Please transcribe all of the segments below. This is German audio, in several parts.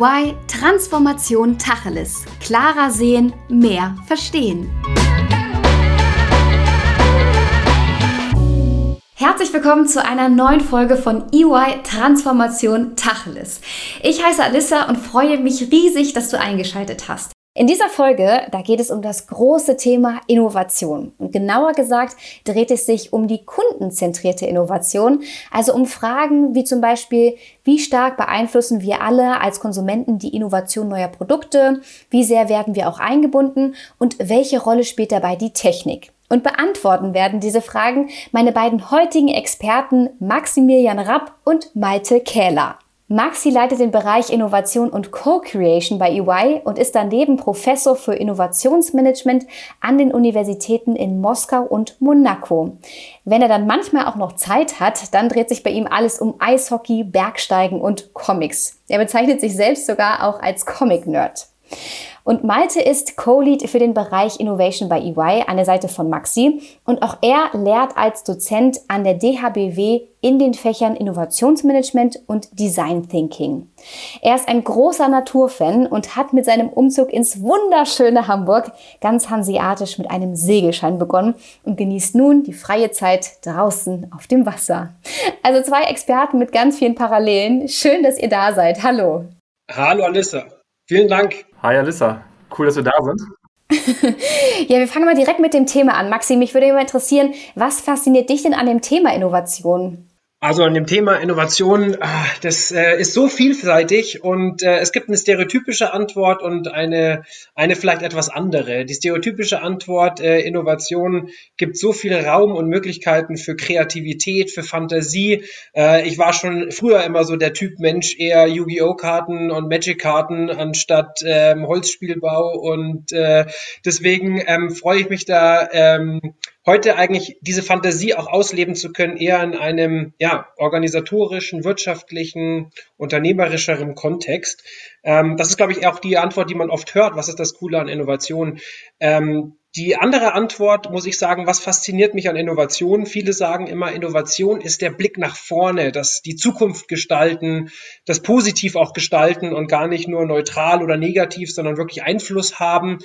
EY Transformation Tacheles. Klarer sehen, mehr verstehen. Herzlich willkommen zu einer neuen Folge von EY Transformation Tacheles. Ich heiße Alissa und freue mich riesig, dass du eingeschaltet hast. In dieser Folge, da geht es um das große Thema Innovation. Und genauer gesagt dreht es sich um die kundenzentrierte Innovation, also um Fragen wie zum Beispiel, wie stark beeinflussen wir alle als Konsumenten die Innovation neuer Produkte, wie sehr werden wir auch eingebunden und welche Rolle spielt dabei die Technik. Und beantworten werden diese Fragen meine beiden heutigen Experten Maximilian Rapp und Malte Kähler. Maxi leitet den Bereich Innovation und Co-Creation bei EY und ist daneben Professor für Innovationsmanagement an den Universitäten in Moskau und Monaco. Wenn er dann manchmal auch noch Zeit hat, dann dreht sich bei ihm alles um Eishockey, Bergsteigen und Comics. Er bezeichnet sich selbst sogar auch als Comic-Nerd. Und Malte ist Co-Lead für den Bereich Innovation bei EY an der Seite von Maxi. Und auch er lehrt als Dozent an der DHBW in den Fächern Innovationsmanagement und Design Thinking. Er ist ein großer Naturfan und hat mit seinem Umzug ins wunderschöne Hamburg ganz hanseatisch mit einem Segelschein begonnen und genießt nun die freie Zeit draußen auf dem Wasser. Also zwei Experten mit ganz vielen Parallelen. Schön, dass ihr da seid. Hallo. Hallo Alissa. Vielen Dank. Hi Alissa, cool, dass wir da sind. ja, wir fangen mal direkt mit dem Thema an. Maxi, mich würde immer interessieren, was fasziniert dich denn an dem Thema Innovation? Also an dem Thema Innovation, ah, das äh, ist so vielseitig und äh, es gibt eine stereotypische Antwort und eine, eine vielleicht etwas andere. Die stereotypische Antwort, äh, Innovation gibt so viel Raum und Möglichkeiten für Kreativität, für Fantasie. Ich war schon früher immer so der Typ Mensch, eher Yu-Gi-Oh! Karten und Magic-Karten anstatt ähm, Holzspielbau und deswegen ähm, freue ich mich da ähm, heute eigentlich diese Fantasie auch ausleben zu können, eher in einem ja, organisatorischen, wirtschaftlichen, unternehmerischeren Kontext. Ähm, das ist, glaube ich, auch die Antwort, die man oft hört. Was ist das Coole an Innovation? Ähm, die andere Antwort muss ich sagen, was fasziniert mich an Innovation? Viele sagen immer, Innovation ist der Blick nach vorne, das die Zukunft gestalten, das positiv auch gestalten und gar nicht nur neutral oder negativ, sondern wirklich Einfluss haben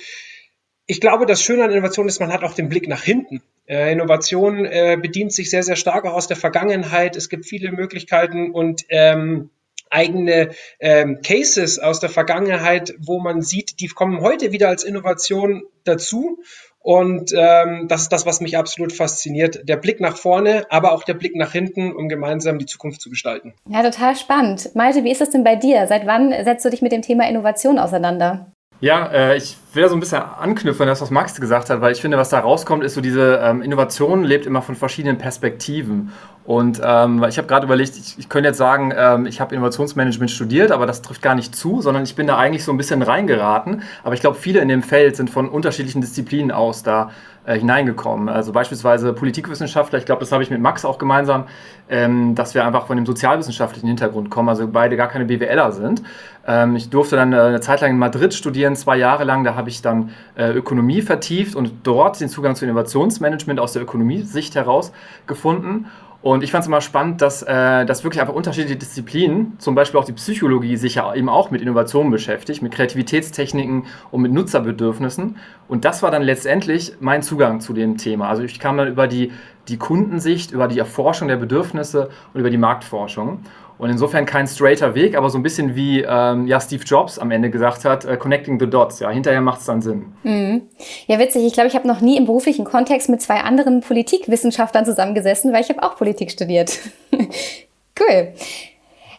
ich glaube, das Schöne an Innovation ist, man hat auch den Blick nach hinten. Äh, Innovation äh, bedient sich sehr, sehr stark auch aus der Vergangenheit. Es gibt viele Möglichkeiten und ähm, eigene ähm, Cases aus der Vergangenheit, wo man sieht, die kommen heute wieder als Innovation dazu. Und ähm, das ist das, was mich absolut fasziniert. Der Blick nach vorne, aber auch der Blick nach hinten, um gemeinsam die Zukunft zu gestalten. Ja, total spannend. Malte, wie ist das denn bei dir? Seit wann setzt du dich mit dem Thema Innovation auseinander? Ja, äh, ich will da so ein bisschen anknüpfen an das, was Max gesagt hat, weil ich finde, was da rauskommt, ist so diese ähm, Innovation lebt immer von verschiedenen Perspektiven. Und ähm, ich habe gerade überlegt, ich, ich könnte jetzt sagen, ähm, ich habe Innovationsmanagement studiert, aber das trifft gar nicht zu, sondern ich bin da eigentlich so ein bisschen reingeraten. Aber ich glaube, viele in dem Feld sind von unterschiedlichen Disziplinen aus da äh, hineingekommen. Also beispielsweise Politikwissenschaftler, ich glaube, das habe ich mit Max auch gemeinsam, ähm, dass wir einfach von dem sozialwissenschaftlichen Hintergrund kommen, also beide gar keine BWLer sind. Ähm, ich durfte dann äh, eine Zeit lang in Madrid studieren, zwei Jahre lang, da habe ich dann äh, Ökonomie vertieft und dort den Zugang zu Innovationsmanagement aus der Ökonomiesicht heraus gefunden. Und ich fand es immer spannend, dass, äh, dass wirklich einfach unterschiedliche Disziplinen, zum Beispiel auch die Psychologie, sich ja eben auch mit Innovationen beschäftigt, mit Kreativitätstechniken und mit Nutzerbedürfnissen. Und das war dann letztendlich mein Zugang zu dem Thema. Also ich kam dann über die, die Kundensicht, über die Erforschung der Bedürfnisse und über die Marktforschung. Und insofern kein straighter Weg, aber so ein bisschen wie ähm, ja, Steve Jobs am Ende gesagt hat, äh, connecting the dots. Ja, hinterher macht es dann Sinn. Mhm. Ja, witzig. Ich glaube, ich habe noch nie im beruflichen Kontext mit zwei anderen Politikwissenschaftlern zusammengesessen, weil ich habe auch Politik studiert. cool.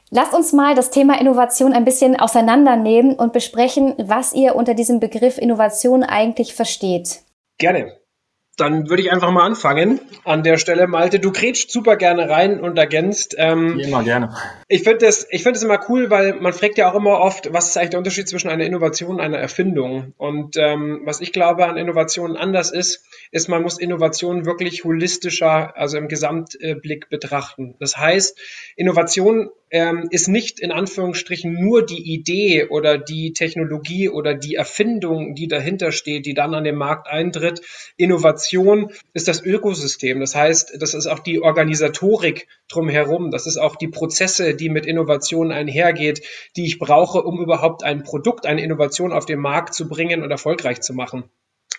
Lasst uns mal das Thema Innovation ein bisschen auseinandernehmen und besprechen, was ihr unter diesem Begriff Innovation eigentlich versteht. Gerne dann würde ich einfach mal anfangen an der Stelle. Malte, du grätscht super gerne rein und ergänzt. Ähm, immer gerne. Ich finde das, ich finde es immer cool, weil man fragt ja auch immer oft, was ist eigentlich der Unterschied zwischen einer Innovation und einer Erfindung? Und ähm, was ich glaube an Innovationen anders ist, ist, man muss Innovationen wirklich holistischer, also im Gesamtblick betrachten. Das heißt, Innovation ähm, ist nicht in Anführungsstrichen nur die Idee oder die Technologie oder die Erfindung, die dahinter steht, die dann an den Markt eintritt. Innovation ist das Ökosystem. Das heißt, das ist auch die Organisatorik drumherum. Das ist auch die Prozesse, die mit Innovation einhergeht, die ich brauche, um überhaupt ein Produkt, eine Innovation auf den Markt zu bringen und erfolgreich zu machen.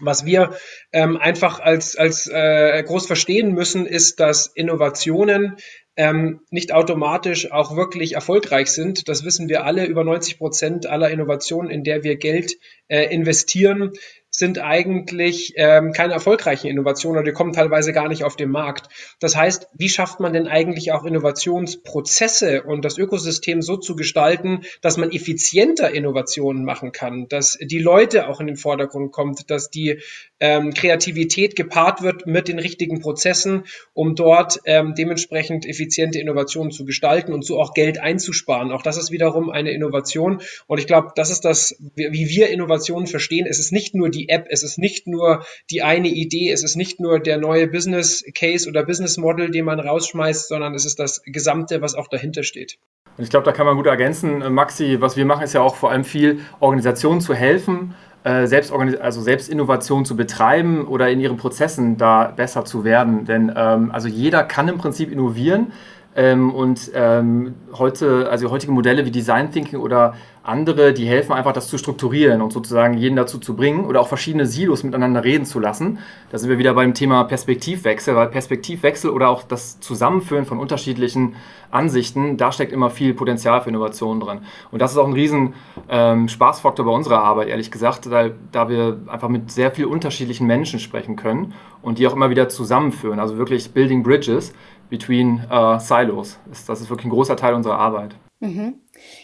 Was wir ähm, einfach als, als äh, groß verstehen müssen, ist, dass Innovationen ähm, nicht automatisch auch wirklich erfolgreich sind. Das wissen wir alle. Über 90 Prozent aller Innovationen, in der wir Geld äh, investieren, sind eigentlich ähm, keine erfolgreichen Innovationen oder die kommen teilweise gar nicht auf den Markt. Das heißt, wie schafft man denn eigentlich auch Innovationsprozesse und das Ökosystem so zu gestalten, dass man effizienter Innovationen machen kann, dass die Leute auch in den Vordergrund kommt, dass die ähm, Kreativität gepaart wird mit den richtigen Prozessen, um dort ähm, dementsprechend effiziente Innovationen zu gestalten und so auch Geld einzusparen. Auch das ist wiederum eine Innovation und ich glaube, das ist das, wie wir Innovationen verstehen. Es ist nicht nur die App, es ist nicht nur die eine Idee, es ist nicht nur der neue Business Case oder Business Model, den man rausschmeißt, sondern es ist das Gesamte, was auch dahinter steht. Und ich glaube, da kann man gut ergänzen, äh, Maxi, was wir machen, ist ja auch vor allem viel Organisationen zu helfen, äh, selbst, also Selbstinnovation zu betreiben oder in ihren Prozessen da besser zu werden. Denn ähm, also jeder kann im Prinzip innovieren. Ähm, und ähm, heute, also heutige Modelle wie Design Thinking oder andere, die helfen einfach, das zu strukturieren und sozusagen jeden dazu zu bringen oder auch verschiedene Silos miteinander reden zu lassen. Da sind wir wieder beim Thema Perspektivwechsel, weil Perspektivwechsel oder auch das Zusammenführen von unterschiedlichen Ansichten, da steckt immer viel Potenzial für Innovation drin. Und das ist auch ein riesen ähm, Spaßfaktor bei unserer Arbeit, ehrlich gesagt, da, da wir einfach mit sehr vielen unterschiedlichen Menschen sprechen können und die auch immer wieder zusammenführen. Also wirklich Building Bridges between uh, Silos. Das ist wirklich ein großer Teil unserer Arbeit. Mhm.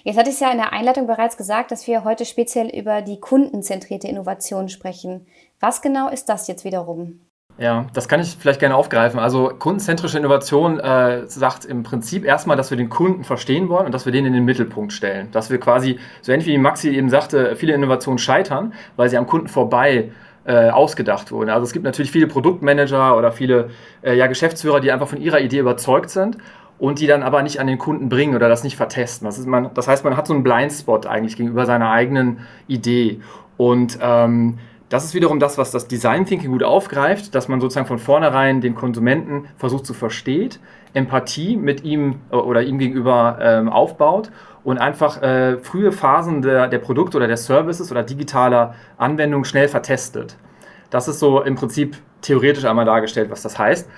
Jetzt hatte ich ja in der Einleitung bereits gesagt, dass wir heute speziell über die kundenzentrierte Innovation sprechen. Was genau ist das jetzt wiederum? Ja, das kann ich vielleicht gerne aufgreifen. Also kundenzentrische Innovation äh, sagt im Prinzip erstmal, dass wir den Kunden verstehen wollen und dass wir den in den Mittelpunkt stellen. Dass wir quasi, so ähnlich wie Maxi eben sagte, viele Innovationen scheitern, weil sie am Kunden vorbei äh, ausgedacht wurden. Also es gibt natürlich viele Produktmanager oder viele äh, ja, Geschäftsführer, die einfach von ihrer Idee überzeugt sind und die dann aber nicht an den Kunden bringen oder das nicht vertesten. Das, ist man, das heißt, man hat so einen Blindspot eigentlich gegenüber seiner eigenen Idee. Und ähm, das ist wiederum das, was das Design Thinking gut aufgreift, dass man sozusagen von vornherein den Konsumenten versucht zu verstehen, Empathie mit ihm äh, oder ihm gegenüber ähm, aufbaut und einfach äh, frühe Phasen der, der Produkte oder der Services oder digitaler Anwendungen schnell vertestet. Das ist so im Prinzip theoretisch einmal dargestellt, was das heißt.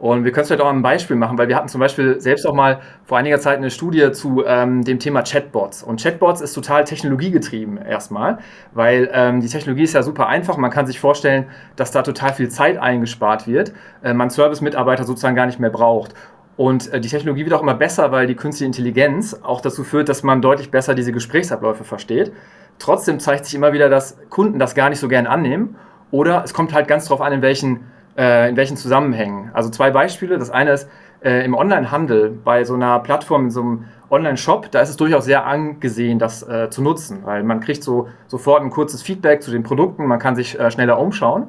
Und wir können es vielleicht auch ein Beispiel machen, weil wir hatten zum Beispiel selbst auch mal vor einiger Zeit eine Studie zu ähm, dem Thema Chatbots. Und Chatbots ist total technologiegetrieben erstmal, weil ähm, die Technologie ist ja super einfach. Man kann sich vorstellen, dass da total viel Zeit eingespart wird, äh, man Service-Mitarbeiter sozusagen gar nicht mehr braucht. Und äh, die Technologie wird auch immer besser, weil die künstliche Intelligenz auch dazu führt, dass man deutlich besser diese Gesprächsabläufe versteht. Trotzdem zeigt sich immer wieder, dass Kunden das gar nicht so gern annehmen. Oder es kommt halt ganz darauf an, in welchen äh, in welchen Zusammenhängen. Also zwei Beispiele. Das eine ist äh, im Onlinehandel bei so einer Plattform, in so einem Online-Shop, da ist es durchaus sehr angesehen, das äh, zu nutzen, weil man kriegt so sofort ein kurzes Feedback zu den Produkten, man kann sich äh, schneller umschauen.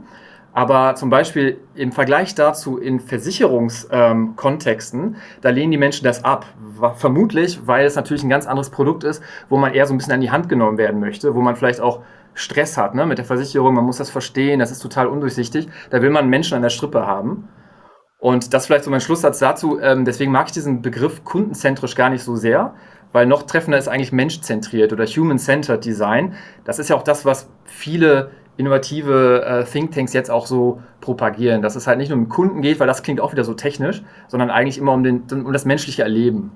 Aber zum Beispiel im Vergleich dazu in Versicherungskontexten, ähm, da lehnen die Menschen das ab. Vermutlich, weil es natürlich ein ganz anderes Produkt ist, wo man eher so ein bisschen an die Hand genommen werden möchte, wo man vielleicht auch Stress hat ne, mit der Versicherung, man muss das verstehen, das ist total undurchsichtig. Da will man Menschen an der Strippe haben. Und das vielleicht so mein Schlusssatz dazu. Ähm, deswegen mag ich diesen Begriff kundenzentrisch gar nicht so sehr, weil noch treffender ist eigentlich menschzentriert oder human-centered Design. Das ist ja auch das, was viele innovative äh, Thinktanks jetzt auch so propagieren, dass es halt nicht nur um Kunden geht, weil das klingt auch wieder so technisch, sondern eigentlich immer um, den, um das menschliche Erleben.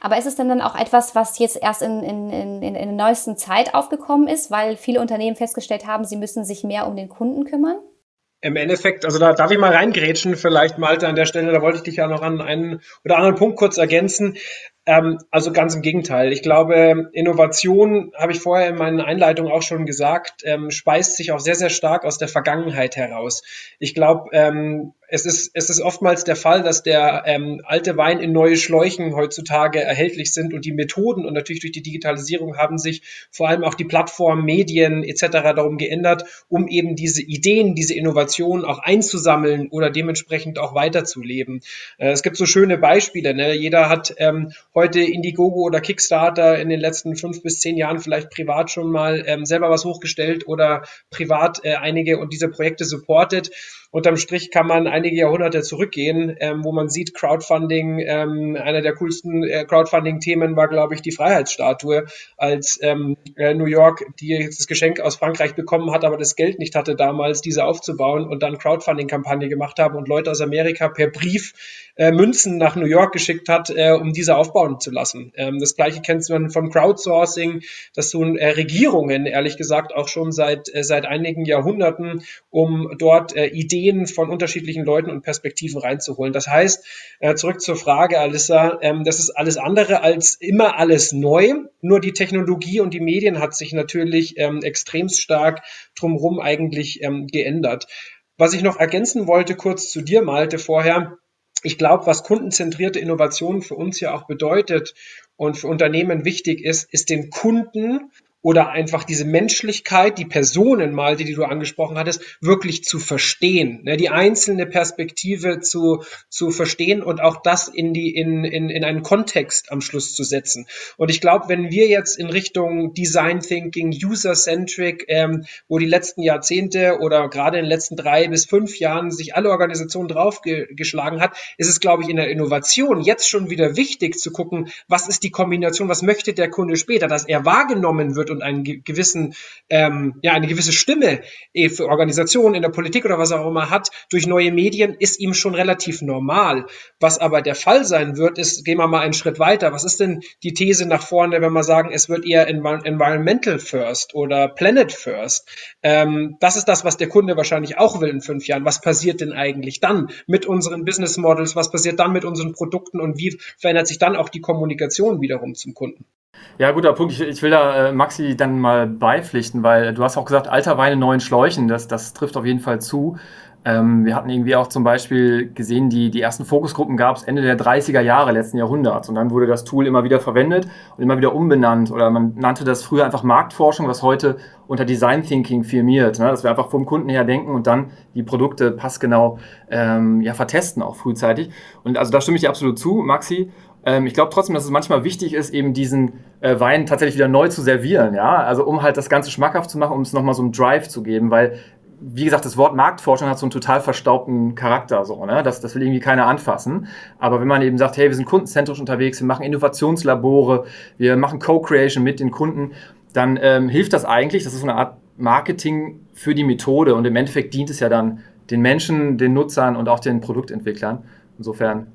Aber ist es denn dann auch etwas, was jetzt erst in, in, in, in der neuesten Zeit aufgekommen ist, weil viele Unternehmen festgestellt haben, sie müssen sich mehr um den Kunden kümmern? Im Endeffekt, also da darf ich mal reingrätschen, vielleicht Malte an der Stelle, da wollte ich dich ja noch an einen oder anderen Punkt kurz ergänzen. Ähm, also ganz im Gegenteil. Ich glaube, Innovation, habe ich vorher in meinen Einleitungen auch schon gesagt, ähm, speist sich auch sehr, sehr stark aus der Vergangenheit heraus. Ich glaube, ähm, es ist, es ist oftmals der Fall, dass der ähm, alte Wein in neue Schläuchen heutzutage erhältlich sind und die Methoden und natürlich durch die Digitalisierung haben sich vor allem auch die Plattformen, Medien etc. darum geändert, um eben diese Ideen, diese Innovationen auch einzusammeln oder dementsprechend auch weiterzuleben. Äh, es gibt so schöne Beispiele. Ne? Jeder hat ähm, heute Indiegogo oder Kickstarter in den letzten fünf bis zehn Jahren vielleicht privat schon mal ähm, selber was hochgestellt oder privat äh, einige und diese Projekte supportet unterm Strich kann man einige Jahrhunderte zurückgehen, ähm, wo man sieht, Crowdfunding, ähm, einer der coolsten äh, Crowdfunding-Themen war, glaube ich, die Freiheitsstatue, als ähm, äh, New York, die das Geschenk aus Frankreich bekommen hat, aber das Geld nicht hatte damals, diese aufzubauen und dann Crowdfunding-Kampagne gemacht haben und Leute aus Amerika per Brief äh, Münzen nach New York geschickt hat, äh, um diese aufbauen zu lassen. Ähm, das gleiche kennt man von Crowdsourcing, das tun äh, Regierungen, ehrlich gesagt, auch schon seit, äh, seit einigen Jahrhunderten, um dort äh, Ideen von unterschiedlichen Leuten und Perspektiven reinzuholen. Das heißt, äh, zurück zur Frage, Alissa, ähm, das ist alles andere als immer alles neu, nur die Technologie und die Medien hat sich natürlich ähm, extremst stark drumherum eigentlich ähm, geändert. Was ich noch ergänzen wollte, kurz zu dir, Malte, vorher, ich glaube, was kundenzentrierte Innovation für uns ja auch bedeutet und für Unternehmen wichtig ist, ist den Kunden oder einfach diese Menschlichkeit, die Personen mal, die, du angesprochen hattest, wirklich zu verstehen, ne, die einzelne Perspektive zu, zu verstehen und auch das in die, in, in, in einen Kontext am Schluss zu setzen. Und ich glaube, wenn wir jetzt in Richtung Design Thinking, User-Centric, ähm, wo die letzten Jahrzehnte oder gerade in den letzten drei bis fünf Jahren sich alle Organisationen draufgeschlagen hat, ist es, glaube ich, in der Innovation jetzt schon wieder wichtig zu gucken, was ist die Kombination, was möchte der Kunde später, dass er wahrgenommen wird wird und einen gewissen, ähm, ja, eine gewisse Stimme eh, für Organisationen in der Politik oder was auch immer hat durch neue Medien, ist ihm schon relativ normal. Was aber der Fall sein wird, ist, gehen wir mal einen Schritt weiter. Was ist denn die These nach vorne, wenn wir sagen, es wird eher Environmental First oder Planet First? Ähm, das ist das, was der Kunde wahrscheinlich auch will in fünf Jahren. Was passiert denn eigentlich dann mit unseren Business Models? Was passiert dann mit unseren Produkten und wie verändert sich dann auch die Kommunikation wiederum zum Kunden? Ja, guter Punkt. Ich, ich will da äh, Maxi dann mal beipflichten, weil du hast auch gesagt, alter Wein in neuen Schläuchen. Das, das trifft auf jeden Fall zu. Ähm, wir hatten irgendwie auch zum Beispiel gesehen, die, die ersten Fokusgruppen gab es Ende der 30er Jahre letzten Jahrhunderts. Und dann wurde das Tool immer wieder verwendet und immer wieder umbenannt. Oder man nannte das früher einfach Marktforschung, was heute unter Design Thinking firmiert. Ne? Dass wir einfach vom Kunden her denken und dann die Produkte passgenau ähm, ja, vertesten, auch frühzeitig. Und also da stimme ich dir absolut zu, Maxi. Ähm, ich glaube trotzdem, dass es manchmal wichtig ist, eben diesen äh, Wein tatsächlich wieder neu zu servieren, ja, also um halt das Ganze schmackhaft zu machen, um es nochmal so einen Drive zu geben, weil wie gesagt, das Wort Marktforschung hat so einen total verstaubten Charakter, so, ne? Das, das will irgendwie keiner anfassen. Aber wenn man eben sagt, hey, wir sind kundenzentrisch unterwegs, wir machen Innovationslabore, wir machen Co-Creation mit den Kunden, dann ähm, hilft das eigentlich. Das ist so eine Art Marketing für die Methode und im Endeffekt dient es ja dann den Menschen, den Nutzern und auch den Produktentwicklern. Insofern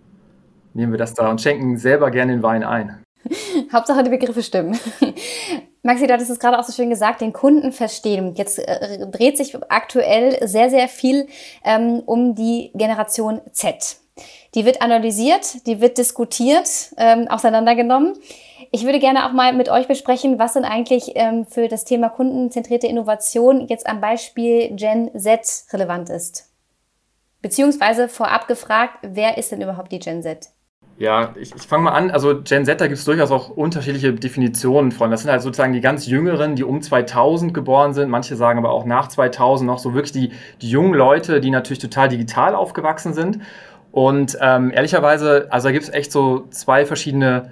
nehmen wir das da und schenken selber gerne den Wein ein. Hauptsache die Begriffe stimmen. Maxi, du hattest es gerade auch so schön gesagt, den Kunden verstehen. Jetzt äh, dreht sich aktuell sehr, sehr viel ähm, um die Generation Z. Die wird analysiert, die wird diskutiert, ähm, auseinandergenommen. Ich würde gerne auch mal mit euch besprechen, was denn eigentlich ähm, für das Thema kundenzentrierte Innovation jetzt am Beispiel Gen Z relevant ist. Beziehungsweise vorab gefragt, wer ist denn überhaupt die Gen Z? Ja, ich, ich fange mal an. Also Gen Z, da gibt es durchaus auch unterschiedliche Definitionen von. Das sind halt sozusagen die ganz Jüngeren, die um 2000 geboren sind. Manche sagen aber auch nach 2000 noch so wirklich die, die jungen Leute, die natürlich total digital aufgewachsen sind. Und ähm, ehrlicherweise, also da gibt es echt so zwei verschiedene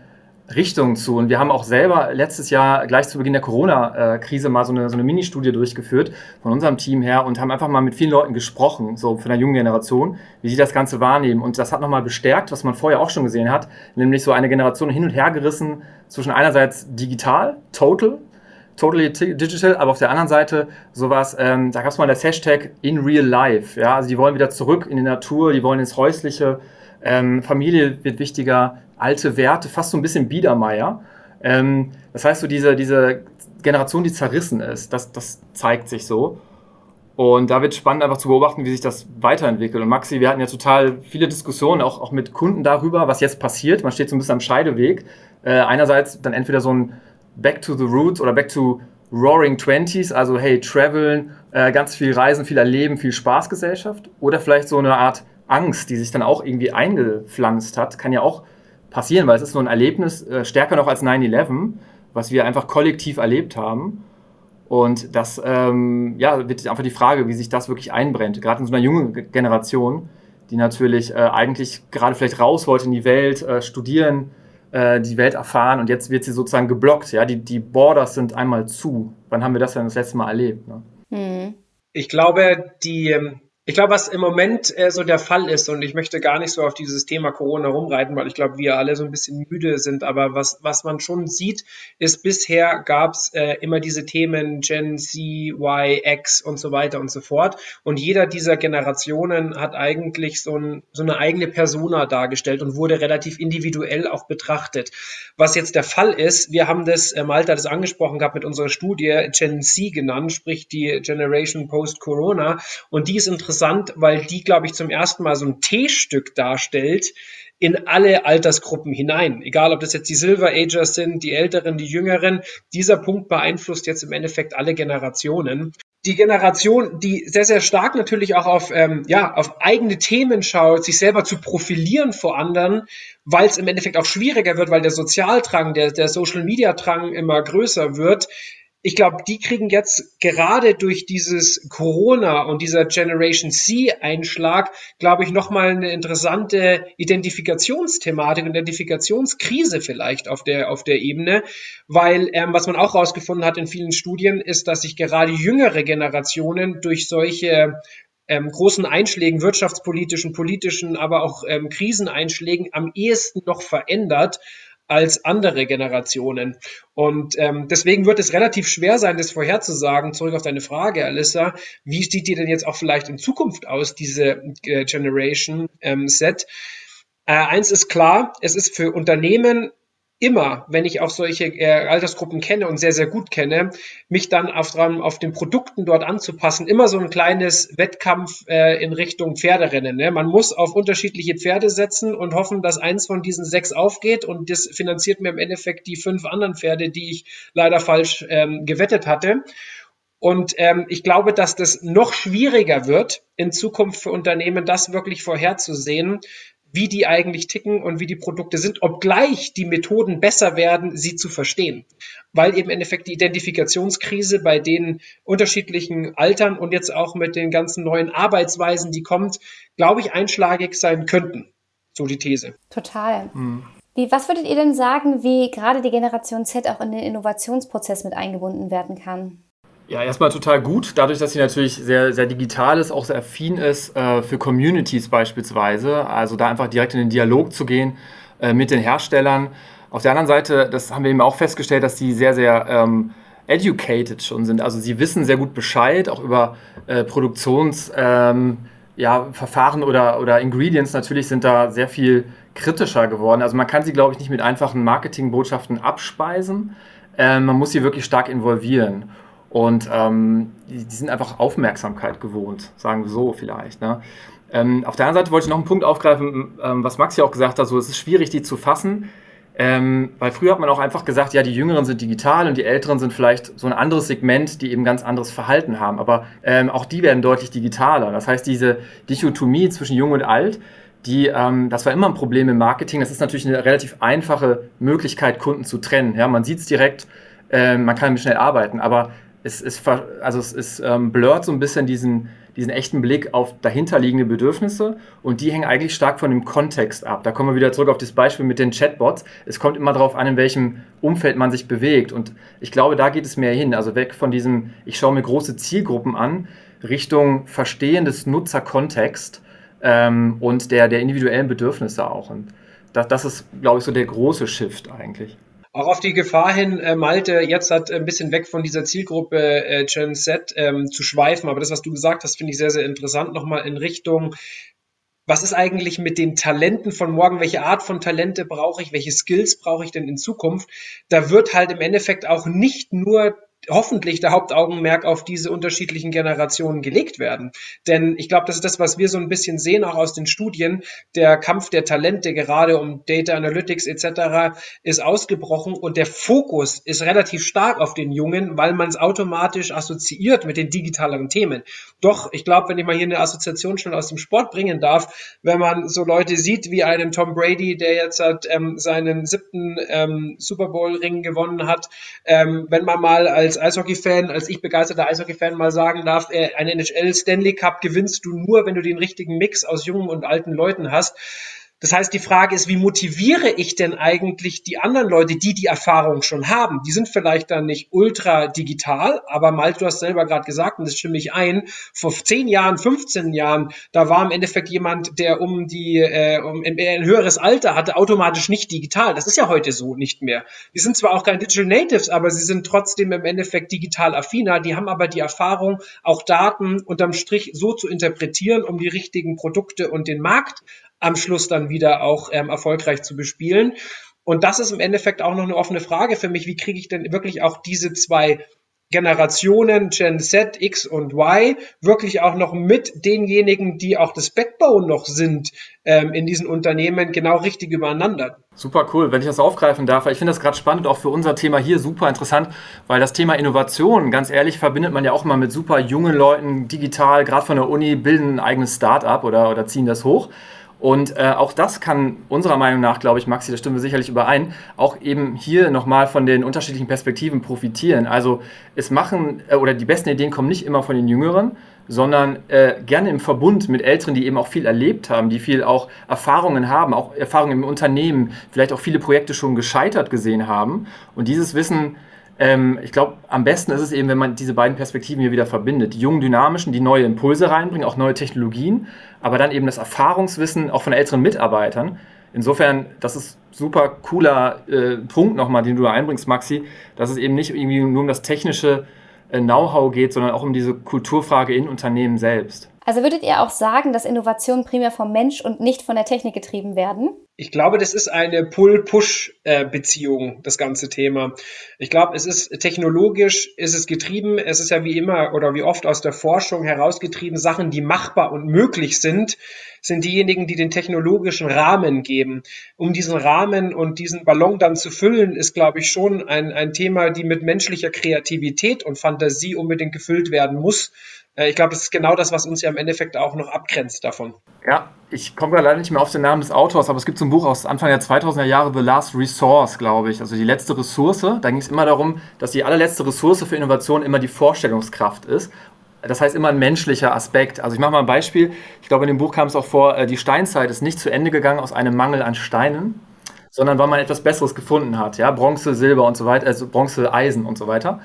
Richtung zu. Und wir haben auch selber letztes Jahr gleich zu Beginn der Corona-Krise mal so eine, so eine Mini-Studie durchgeführt von unserem Team her und haben einfach mal mit vielen Leuten gesprochen, so von der jungen Generation, wie sie das Ganze wahrnehmen. Und das hat nochmal bestärkt, was man vorher auch schon gesehen hat, nämlich so eine Generation hin und her gerissen zwischen einerseits digital, total, totally digital, aber auf der anderen Seite sowas, ähm, da gab es mal das Hashtag in real life. Ja? Also die wollen wieder zurück in die Natur, die wollen ins Häusliche, ähm, Familie wird wichtiger, alte Werte, fast so ein bisschen Biedermeier. Ähm, das heißt, so diese, diese Generation, die zerrissen ist, das, das zeigt sich so. Und da wird spannend einfach zu beobachten, wie sich das weiterentwickelt. Und Maxi, wir hatten ja total viele Diskussionen, auch, auch mit Kunden darüber, was jetzt passiert. Man steht so ein bisschen am Scheideweg. Äh, einerseits dann entweder so ein Back to the Roots oder Back to Roaring Twenties, also hey, traveln, äh, ganz viel reisen, viel erleben, viel Spaßgesellschaft. Oder vielleicht so eine Art Angst, die sich dann auch irgendwie eingepflanzt hat, kann ja auch passieren, weil es ist so ein Erlebnis, äh, stärker noch als 9-11, was wir einfach kollektiv erlebt haben. Und das ähm, ja, wird einfach die Frage, wie sich das wirklich einbrennt, gerade in so einer jungen Generation, die natürlich äh, eigentlich gerade vielleicht raus wollte in die Welt, äh, studieren, äh, die Welt erfahren und jetzt wird sie sozusagen geblockt. Ja? Die, die Borders sind einmal zu. Wann haben wir das denn das letzte Mal erlebt? Ne? Hm. Ich glaube, die, ähm, ich glaube, was im Moment äh, so der Fall ist, und ich möchte gar nicht so auf dieses Thema Corona rumreiten, weil ich glaube, wir alle so ein bisschen müde sind, aber was, was man schon sieht, ist, bisher gab es äh, immer diese Themen Gen Z, Y, X und so weiter und so fort. Und jeder dieser Generationen hat eigentlich so, ein, so eine eigene Persona dargestellt und wurde relativ individuell auch betrachtet. Was jetzt der Fall ist, wir haben das, äh, Malta das angesprochen gehabt mit unserer Studie Gen Z genannt, sprich die Generation Post-Corona. Und die ist interessant interessant, weil die, glaube ich, zum ersten Mal so ein T-Stück darstellt in alle Altersgruppen hinein. Egal, ob das jetzt die Silver Agers sind, die Älteren, die Jüngeren. Dieser Punkt beeinflusst jetzt im Endeffekt alle Generationen die Generation, die sehr, sehr stark natürlich auch auf, ähm, ja, auf eigene Themen schaut, sich selber zu profilieren vor anderen, weil es im Endeffekt auch schwieriger wird, weil der Sozialdrang, der, der Social-Media-Drang immer größer wird, ich glaube, die kriegen jetzt gerade durch dieses Corona und dieser Generation C-Einschlag, glaube ich, nochmal eine interessante Identifikationsthematik, Identifikationskrise vielleicht auf der, auf der Ebene, weil ähm, was man auch herausgefunden hat in vielen Studien, ist, dass sich gerade jüngere Generationen durch solche ähm, großen Einschlägen, wirtschaftspolitischen, politischen, aber auch ähm, Kriseneinschlägen am ehesten noch verändert als andere Generationen. Und ähm, deswegen wird es relativ schwer sein, das vorherzusagen. Zurück auf deine Frage, Alissa. Wie sieht die denn jetzt auch vielleicht in Zukunft aus, diese äh, Generation ähm, Set? Äh, eins ist klar, es ist für Unternehmen immer, wenn ich auch solche äh, Altersgruppen kenne und sehr, sehr gut kenne, mich dann auf, auf den Produkten dort anzupassen, immer so ein kleines Wettkampf äh, in Richtung Pferderennen. Ne? Man muss auf unterschiedliche Pferde setzen und hoffen, dass eins von diesen sechs aufgeht und das finanziert mir im Endeffekt die fünf anderen Pferde, die ich leider falsch ähm, gewettet hatte. Und ähm, ich glaube, dass das noch schwieriger wird, in Zukunft für Unternehmen das wirklich vorherzusehen, wie die eigentlich ticken und wie die Produkte sind, obgleich die Methoden besser werden, sie zu verstehen. Weil eben im Endeffekt die Identifikationskrise bei den unterschiedlichen Altern und jetzt auch mit den ganzen neuen Arbeitsweisen, die kommt, glaube ich, einschlagig sein könnten. So die These. Total. Mhm. Wie, was würdet ihr denn sagen, wie gerade die Generation Z auch in den Innovationsprozess mit eingebunden werden kann? Ja, erstmal total gut, dadurch, dass sie natürlich sehr, sehr digital ist, auch sehr affin ist äh, für Communities beispielsweise. Also da einfach direkt in den Dialog zu gehen äh, mit den Herstellern. Auf der anderen Seite, das haben wir eben auch festgestellt, dass sie sehr, sehr ähm, educated schon sind. Also sie wissen sehr gut Bescheid, auch über äh, Produktionsverfahren ähm, ja, oder, oder Ingredients natürlich sind da sehr viel kritischer geworden. Also man kann sie, glaube ich, nicht mit einfachen Marketingbotschaften abspeisen. Ähm, man muss sie wirklich stark involvieren. Und ähm, die, die, sind einfach Aufmerksamkeit gewohnt, sagen wir so vielleicht. Ne? Ähm, auf der anderen Seite wollte ich noch einen Punkt aufgreifen, ähm, was Max ja auch gesagt hat, so es ist schwierig, die zu fassen. Ähm, weil früher hat man auch einfach gesagt, ja, die Jüngeren sind digital und die Älteren sind vielleicht so ein anderes Segment, die eben ganz anderes Verhalten haben. Aber ähm, auch die werden deutlich digitaler. Das heißt, diese Dichotomie zwischen Jung und Alt, die, ähm, das war immer ein Problem im Marketing. Das ist natürlich eine relativ einfache Möglichkeit, Kunden zu trennen. Ja, man sieht es direkt, äh, man kann schnell arbeiten, aber es, es, also es, es ähm, blurrt so ein bisschen diesen, diesen echten Blick auf dahinterliegende Bedürfnisse und die hängen eigentlich stark von dem Kontext ab. Da kommen wir wieder zurück auf das Beispiel mit den Chatbots. Es kommt immer darauf an, in welchem Umfeld man sich bewegt und ich glaube, da geht es mehr hin. Also weg von diesem, ich schaue mir große Zielgruppen an, Richtung Verstehen des Nutzerkontext ähm, und der, der individuellen Bedürfnisse auch. Und das, das ist, glaube ich, so der große Shift eigentlich. Auch auf die Gefahr hin, äh, Malte, jetzt hat ein bisschen weg von dieser Zielgruppe äh, Gen Z ähm, zu schweifen. Aber das, was du gesagt hast, finde ich sehr, sehr interessant. Nochmal in Richtung, was ist eigentlich mit den Talenten von morgen? Welche Art von Talente brauche ich? Welche Skills brauche ich denn in Zukunft? Da wird halt im Endeffekt auch nicht nur hoffentlich der Hauptaugenmerk auf diese unterschiedlichen Generationen gelegt werden. Denn ich glaube, das ist das, was wir so ein bisschen sehen, auch aus den Studien. Der Kampf der Talente, gerade um Data Analytics etc., ist ausgebrochen und der Fokus ist relativ stark auf den Jungen, weil man es automatisch assoziiert mit den digitalen Themen. Doch, ich glaube, wenn ich mal hier eine Assoziation schon aus dem Sport bringen darf, wenn man so Leute sieht wie einen Tom Brady, der jetzt hat, ähm, seinen siebten ähm, Super Bowl-Ring gewonnen hat, ähm, wenn man mal als als Eishockey-Fan, als ich begeisterter Eishockey-Fan mal sagen darf, äh, ein NHL Stanley Cup gewinnst du nur, wenn du den richtigen Mix aus jungen und alten Leuten hast. Das heißt, die Frage ist, wie motiviere ich denn eigentlich die anderen Leute, die die Erfahrung schon haben? Die sind vielleicht dann nicht ultra digital, aber mal, du hast selber gerade gesagt, und das stimme ich ein, vor 10 Jahren, 15 Jahren, da war im Endeffekt jemand, der um die, äh, um ein höheres Alter hatte, automatisch nicht digital. Das ist ja heute so nicht mehr. Die sind zwar auch kein Digital Natives, aber sie sind trotzdem im Endeffekt digital affiner. Die haben aber die Erfahrung, auch Daten unterm Strich so zu interpretieren, um die richtigen Produkte und den Markt am Schluss dann wieder auch ähm, erfolgreich zu bespielen. Und das ist im Endeffekt auch noch eine offene Frage für mich. Wie kriege ich denn wirklich auch diese zwei Generationen Gen Z, X und Y wirklich auch noch mit denjenigen, die auch das Backbone noch sind ähm, in diesen Unternehmen, genau richtig übereinander. Super cool, wenn ich das aufgreifen darf. Ich finde das gerade spannend, auch für unser Thema hier super interessant, weil das Thema Innovation, ganz ehrlich, verbindet man ja auch immer mit super jungen Leuten, digital, gerade von der Uni, bilden ein eigenes Start-up oder, oder ziehen das hoch. Und äh, auch das kann unserer Meinung nach, glaube ich, Maxi, da stimmen wir sicherlich überein, auch eben hier nochmal von den unterschiedlichen Perspektiven profitieren. Also es machen, äh, oder die besten Ideen kommen nicht immer von den Jüngeren, sondern äh, gerne im Verbund mit Älteren, die eben auch viel erlebt haben, die viel auch Erfahrungen haben, auch Erfahrungen im Unternehmen, vielleicht auch viele Projekte schon gescheitert gesehen haben. Und dieses Wissen ähm, ich glaube, am besten ist es eben, wenn man diese beiden Perspektiven hier wieder verbindet. Die jungen Dynamischen, die neue Impulse reinbringen, auch neue Technologien, aber dann eben das Erfahrungswissen auch von älteren Mitarbeitern. Insofern, das ist super cooler äh, Punkt nochmal, den du da einbringst, Maxi, dass es eben nicht irgendwie nur um das technische äh, Know-how geht, sondern auch um diese Kulturfrage in Unternehmen selbst. Also würdet ihr auch sagen, dass Innovationen primär vom Mensch und nicht von der Technik getrieben werden? Ich glaube, das ist eine Pull-Push-Beziehung, das ganze Thema. Ich glaube, es ist technologisch, ist es getrieben, es ist ja wie immer oder wie oft aus der Forschung herausgetrieben, Sachen, die machbar und möglich sind, sind diejenigen, die den technologischen Rahmen geben. Um diesen Rahmen und diesen Ballon dann zu füllen, ist, glaube ich, schon ein, ein Thema, die mit menschlicher Kreativität und Fantasie unbedingt gefüllt werden muss ich glaube, das ist genau das, was uns ja im Endeffekt auch noch abgrenzt davon. Ja, ich komme gerade leider nicht mehr auf den Namen des Autors, aber es gibt so ein Buch aus Anfang der 2000er Jahre, The Last Resource, glaube ich, also die letzte Ressource. Da ging es immer darum, dass die allerletzte Ressource für Innovation immer die Vorstellungskraft ist. Das heißt immer ein menschlicher Aspekt. Also ich mache mal ein Beispiel. Ich glaube, in dem Buch kam es auch vor, äh, die Steinzeit ist nicht zu Ende gegangen aus einem Mangel an Steinen, sondern weil man etwas Besseres gefunden hat. Ja, Bronze, Silber und so weiter, also Bronze, Eisen und so weiter.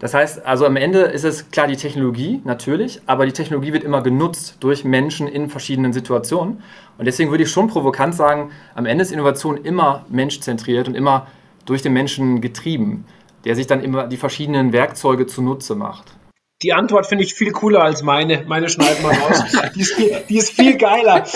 Das heißt, also am Ende ist es klar die Technologie natürlich, aber die Technologie wird immer genutzt durch Menschen in verschiedenen Situationen. Und deswegen würde ich schon provokant sagen, am Ende ist Innovation immer menschzentriert und immer durch den Menschen getrieben, der sich dann immer die verschiedenen Werkzeuge zunutze macht. Die Antwort finde ich viel cooler als meine. Meine schneiden wir raus. die, ist viel, die ist viel geiler.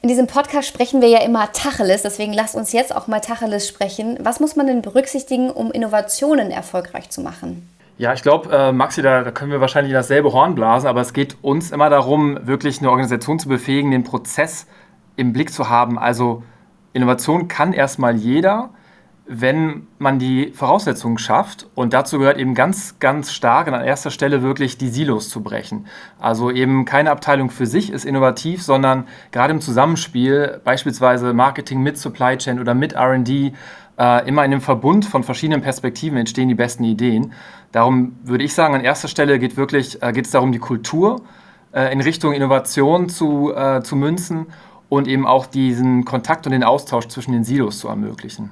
In diesem Podcast sprechen wir ja immer Tacheles, deswegen lasst uns jetzt auch mal Tacheles sprechen. Was muss man denn berücksichtigen, um Innovationen erfolgreich zu machen? Ja, ich glaube, äh, Maxi, da, da, können wir wahrscheinlich dasselbe Horn blasen, aber es geht uns immer darum, wirklich eine Organisation zu befähigen, den Prozess im Blick zu haben. Also Innovation kann erstmal jeder wenn man die Voraussetzungen schafft. Und dazu gehört eben ganz, ganz stark an erster Stelle wirklich die Silos zu brechen. Also eben keine Abteilung für sich ist innovativ, sondern gerade im Zusammenspiel, beispielsweise Marketing mit Supply Chain oder mit RD, äh, immer in dem Verbund von verschiedenen Perspektiven entstehen die besten Ideen. Darum würde ich sagen, an erster Stelle geht wirklich, äh, geht es darum, die Kultur äh, in Richtung Innovation zu, zu münzen und eben auch diesen Kontakt und den Austausch zwischen den Silos zu ermöglichen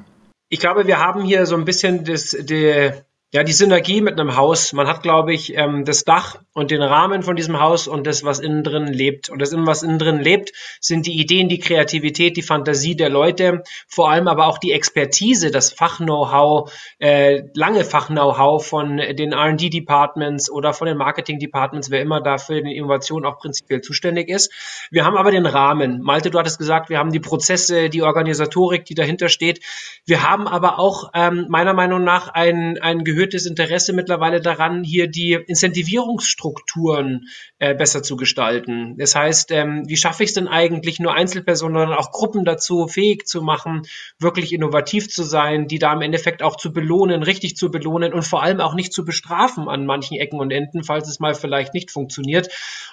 ich glaube, wir haben hier so ein bisschen das, die, ja, die Synergie mit einem Haus. Man hat, glaube ich, ähm, das Dach und den Rahmen von diesem Haus und das, was innen drin lebt. Und das, was innen drin lebt, sind die Ideen, die Kreativität, die Fantasie der Leute, vor allem aber auch die Expertise, das Fach-Know-how, äh, lange Fach-Know-how von den R&D-Departments oder von den Marketing-Departments, wer immer dafür die Innovation auch prinzipiell zuständig ist. Wir haben aber den Rahmen. Malte, du hattest gesagt, wir haben die Prozesse, die Organisatorik, die dahinter steht. Wir haben aber auch ähm, meiner Meinung nach ein, ein Gehör erhöhtes Interesse mittlerweile daran, hier die Incentivierungsstrukturen äh, besser zu gestalten. Das heißt, ähm, wie schaffe ich es denn eigentlich, nur Einzelpersonen, sondern auch Gruppen dazu fähig zu machen, wirklich innovativ zu sein, die da im Endeffekt auch zu belohnen, richtig zu belohnen und vor allem auch nicht zu bestrafen an manchen Ecken und Enden, falls es mal vielleicht nicht funktioniert.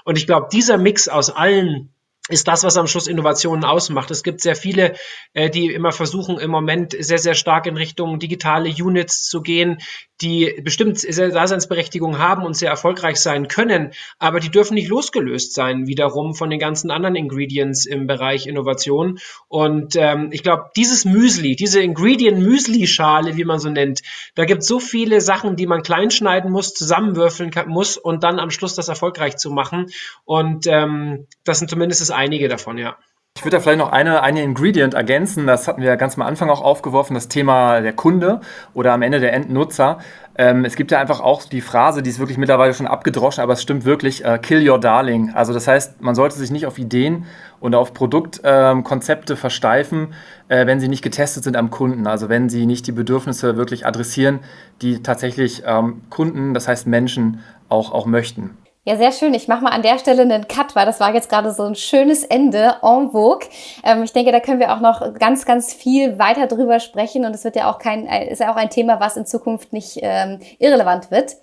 Und ich glaube, dieser Mix aus allen ist das, was am Schluss Innovationen ausmacht. Es gibt sehr viele, äh, die immer versuchen, im Moment sehr, sehr stark in Richtung digitale Units zu gehen, die bestimmt Daseinsberechtigung haben und sehr erfolgreich sein können, aber die dürfen nicht losgelöst sein wiederum von den ganzen anderen Ingredients im Bereich Innovation. Und ähm, ich glaube, dieses Müsli, diese Ingredient-Müsli-Schale, wie man so nennt, da gibt es so viele Sachen, die man kleinschneiden muss, zusammenwürfeln muss und dann am Schluss das erfolgreich zu machen. Und ähm, das sind zumindest einige davon, ja. Ich würde da vielleicht noch eine, eine Ingredient ergänzen. Das hatten wir ganz am Anfang auch aufgeworfen, das Thema der Kunde oder am Ende der Endnutzer. Ähm, es gibt ja einfach auch die Phrase, die ist wirklich mittlerweile schon abgedroschen, aber es stimmt wirklich, äh, kill your darling. Also das heißt, man sollte sich nicht auf Ideen und auf Produktkonzepte ähm, versteifen, äh, wenn sie nicht getestet sind am Kunden. Also wenn sie nicht die Bedürfnisse wirklich adressieren, die tatsächlich ähm, Kunden, das heißt Menschen, auch, auch möchten. Ja, sehr schön. Ich mache mal an der Stelle einen Cut, weil das war jetzt gerade so ein schönes Ende en vogue. Ähm, ich denke, da können wir auch noch ganz, ganz viel weiter drüber sprechen und es wird ja auch kein, äh, ist ja auch ein Thema, was in Zukunft nicht ähm, irrelevant wird.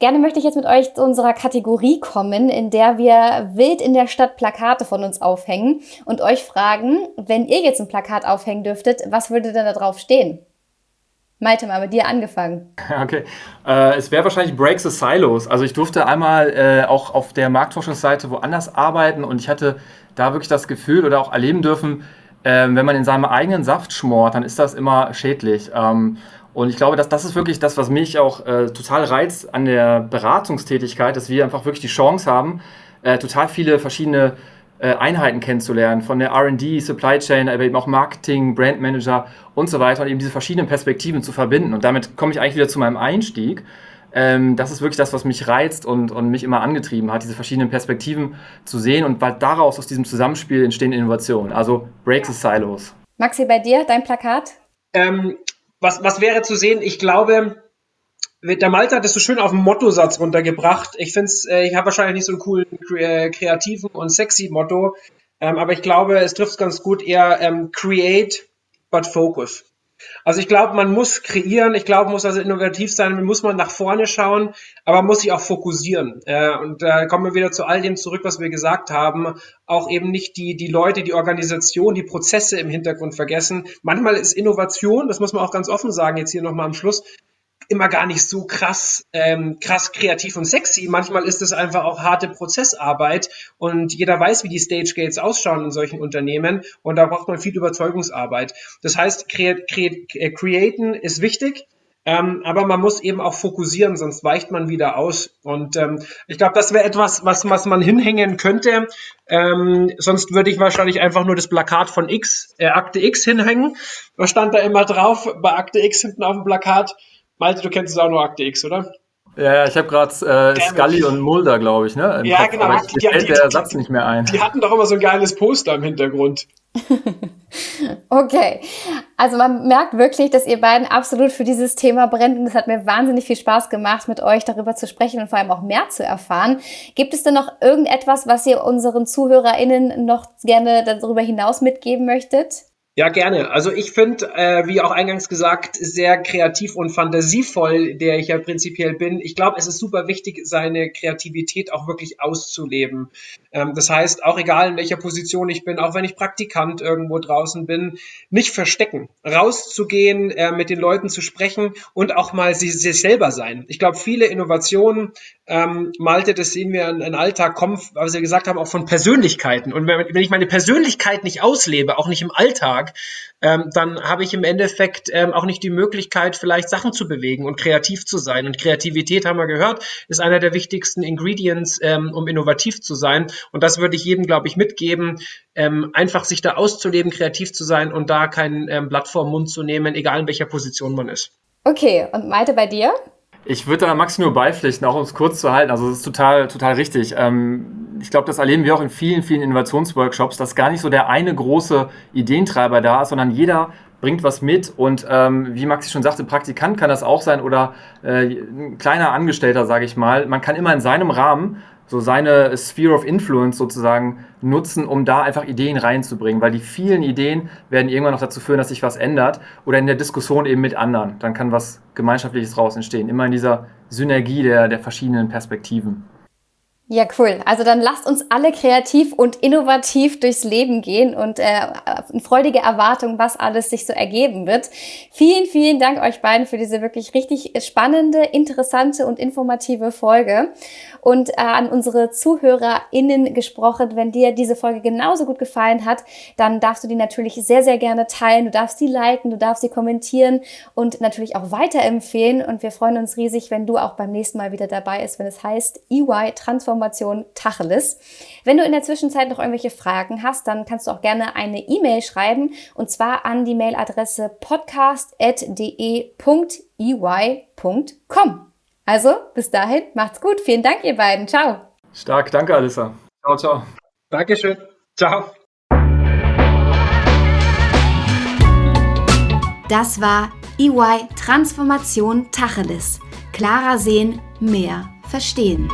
Gerne möchte ich jetzt mit euch zu unserer Kategorie kommen, in der wir wild in der Stadt Plakate von uns aufhängen und euch fragen, wenn ihr jetzt ein Plakat aufhängen dürftet, was würde denn da drauf stehen? Malte, mal mit dir angefangen. Okay. Äh, es wäre wahrscheinlich Break the Silos. Also ich durfte einmal äh, auch auf der Marktforschungsseite woanders arbeiten und ich hatte da wirklich das Gefühl oder auch erleben dürfen, äh, wenn man in seinem eigenen Saft schmort, dann ist das immer schädlich. Ähm, und ich glaube, dass das ist wirklich das, was mich auch äh, total reizt an der Beratungstätigkeit, dass wir einfach wirklich die Chance haben, äh, total viele verschiedene Einheiten kennenzulernen, von der RD, Supply Chain, aber eben auch Marketing, Brand Manager und so weiter und eben diese verschiedenen Perspektiven zu verbinden. Und damit komme ich eigentlich wieder zu meinem Einstieg. Ähm, das ist wirklich das, was mich reizt und, und mich immer angetrieben hat, diese verschiedenen Perspektiven zu sehen und weil daraus aus diesem Zusammenspiel entstehen Innovationen. Also Break the Silos. Maxi, bei dir, dein Plakat? Ähm, was, was wäre zu sehen? Ich glaube, der Malte hat es so schön auf den Mottosatz runtergebracht. Ich finde es, äh, ich habe wahrscheinlich nicht so einen coolen, äh, kreativen und sexy Motto, ähm, aber ich glaube, es trifft ganz gut eher ähm, create but focus. Also ich glaube, man muss kreieren, ich glaube, man muss also innovativ sein, man muss man nach vorne schauen, aber man muss sich auch fokussieren. Äh, und da kommen wir wieder zu all dem zurück, was wir gesagt haben. Auch eben nicht die, die Leute, die Organisation, die Prozesse im Hintergrund vergessen. Manchmal ist Innovation, das muss man auch ganz offen sagen, jetzt hier nochmal am Schluss, immer gar nicht so krass, ähm, krass kreativ und sexy. Manchmal ist es einfach auch harte Prozessarbeit und jeder weiß, wie die Stage Gates ausschauen in solchen Unternehmen und da braucht man viel Überzeugungsarbeit. Das heißt, create, create, äh, createn ist wichtig. Ähm, aber man muss eben auch fokussieren, sonst weicht man wieder aus. Und ähm, ich glaube, das wäre etwas, was, was man hinhängen könnte. Ähm, sonst würde ich wahrscheinlich einfach nur das Plakat von X, äh, Akte X hinhängen. Was stand da immer drauf bei Akte X hinten auf dem Plakat? Malte, du kennst es auch nur Akte X, oder? Ja, ich habe gerade äh, Scully und Mulder, glaube ich, ne? ja, Kopf, genau. Aber ich, mir fällt der die, Satz nicht mehr ein. Die hatten doch immer so ein geiles Poster im Hintergrund. okay, also man merkt wirklich, dass ihr beiden absolut für dieses Thema brennt und es hat mir wahnsinnig viel Spaß gemacht, mit euch darüber zu sprechen und vor allem auch mehr zu erfahren. Gibt es denn noch irgendetwas, was ihr unseren ZuhörerInnen noch gerne darüber hinaus mitgeben möchtet? Ja, gerne. Also ich finde, äh, wie auch eingangs gesagt, sehr kreativ und fantasievoll, der ich ja prinzipiell bin. Ich glaube, es ist super wichtig, seine Kreativität auch wirklich auszuleben. Ähm, das heißt, auch egal in welcher Position ich bin, auch wenn ich Praktikant irgendwo draußen bin, nicht verstecken, rauszugehen, äh, mit den Leuten zu sprechen und auch mal sie, sich selber sein. Ich glaube, viele Innovationen, ähm, Malte, das sehen wir in, in Alltag, kommen, was Sie gesagt haben, auch von Persönlichkeiten. Und wenn, wenn ich meine Persönlichkeit nicht auslebe, auch nicht im Alltag, Tag, ähm, dann habe ich im Endeffekt ähm, auch nicht die Möglichkeit, vielleicht Sachen zu bewegen und kreativ zu sein. Und Kreativität, haben wir gehört, ist einer der wichtigsten Ingredients, ähm, um innovativ zu sein. Und das würde ich jedem, glaube ich, mitgeben, ähm, einfach sich da auszuleben, kreativ zu sein und da kein ähm, Blatt vor den Mund zu nehmen, egal in welcher Position man ist. Okay, und Malte, bei dir? Ich würde da Max nur beipflichten, auch um es kurz zu halten. Also es ist total, total richtig. Ähm, ich glaube, das erleben wir auch in vielen, vielen Innovationsworkshops, dass gar nicht so der eine große Ideentreiber da ist, sondern jeder bringt was mit und ähm, wie Maxi schon sagte, Praktikant kann das auch sein oder äh, ein kleiner Angestellter, sage ich mal. Man kann immer in seinem Rahmen so seine Sphere of Influence sozusagen nutzen, um da einfach Ideen reinzubringen, weil die vielen Ideen werden irgendwann noch dazu führen, dass sich was ändert oder in der Diskussion eben mit anderen. Dann kann was Gemeinschaftliches draus entstehen. Immer in dieser Synergie der, der verschiedenen Perspektiven. Ja, cool. Also dann lasst uns alle kreativ und innovativ durchs Leben gehen und äh, in freudige Erwartung, was alles sich so ergeben wird. Vielen, vielen Dank euch beiden für diese wirklich richtig spannende, interessante und informative Folge. Und äh, an unsere ZuhörerInnen gesprochen, wenn dir diese Folge genauso gut gefallen hat, dann darfst du die natürlich sehr, sehr gerne teilen. Du darfst die liken, du darfst sie kommentieren und natürlich auch weiterempfehlen. Und wir freuen uns riesig, wenn du auch beim nächsten Mal wieder dabei bist, wenn es heißt EY Transformation Tacheles. Wenn du in der Zwischenzeit noch irgendwelche Fragen hast, dann kannst du auch gerne eine E-Mail schreiben und zwar an die Mailadresse podcast.de.ey.com. Also, bis dahin, macht's gut. Vielen Dank, ihr beiden. Ciao. Stark, danke, Alissa. Ciao, ciao. Dankeschön. Ciao. Das war EY Transformation Tacheles. Klarer sehen, mehr verstehen.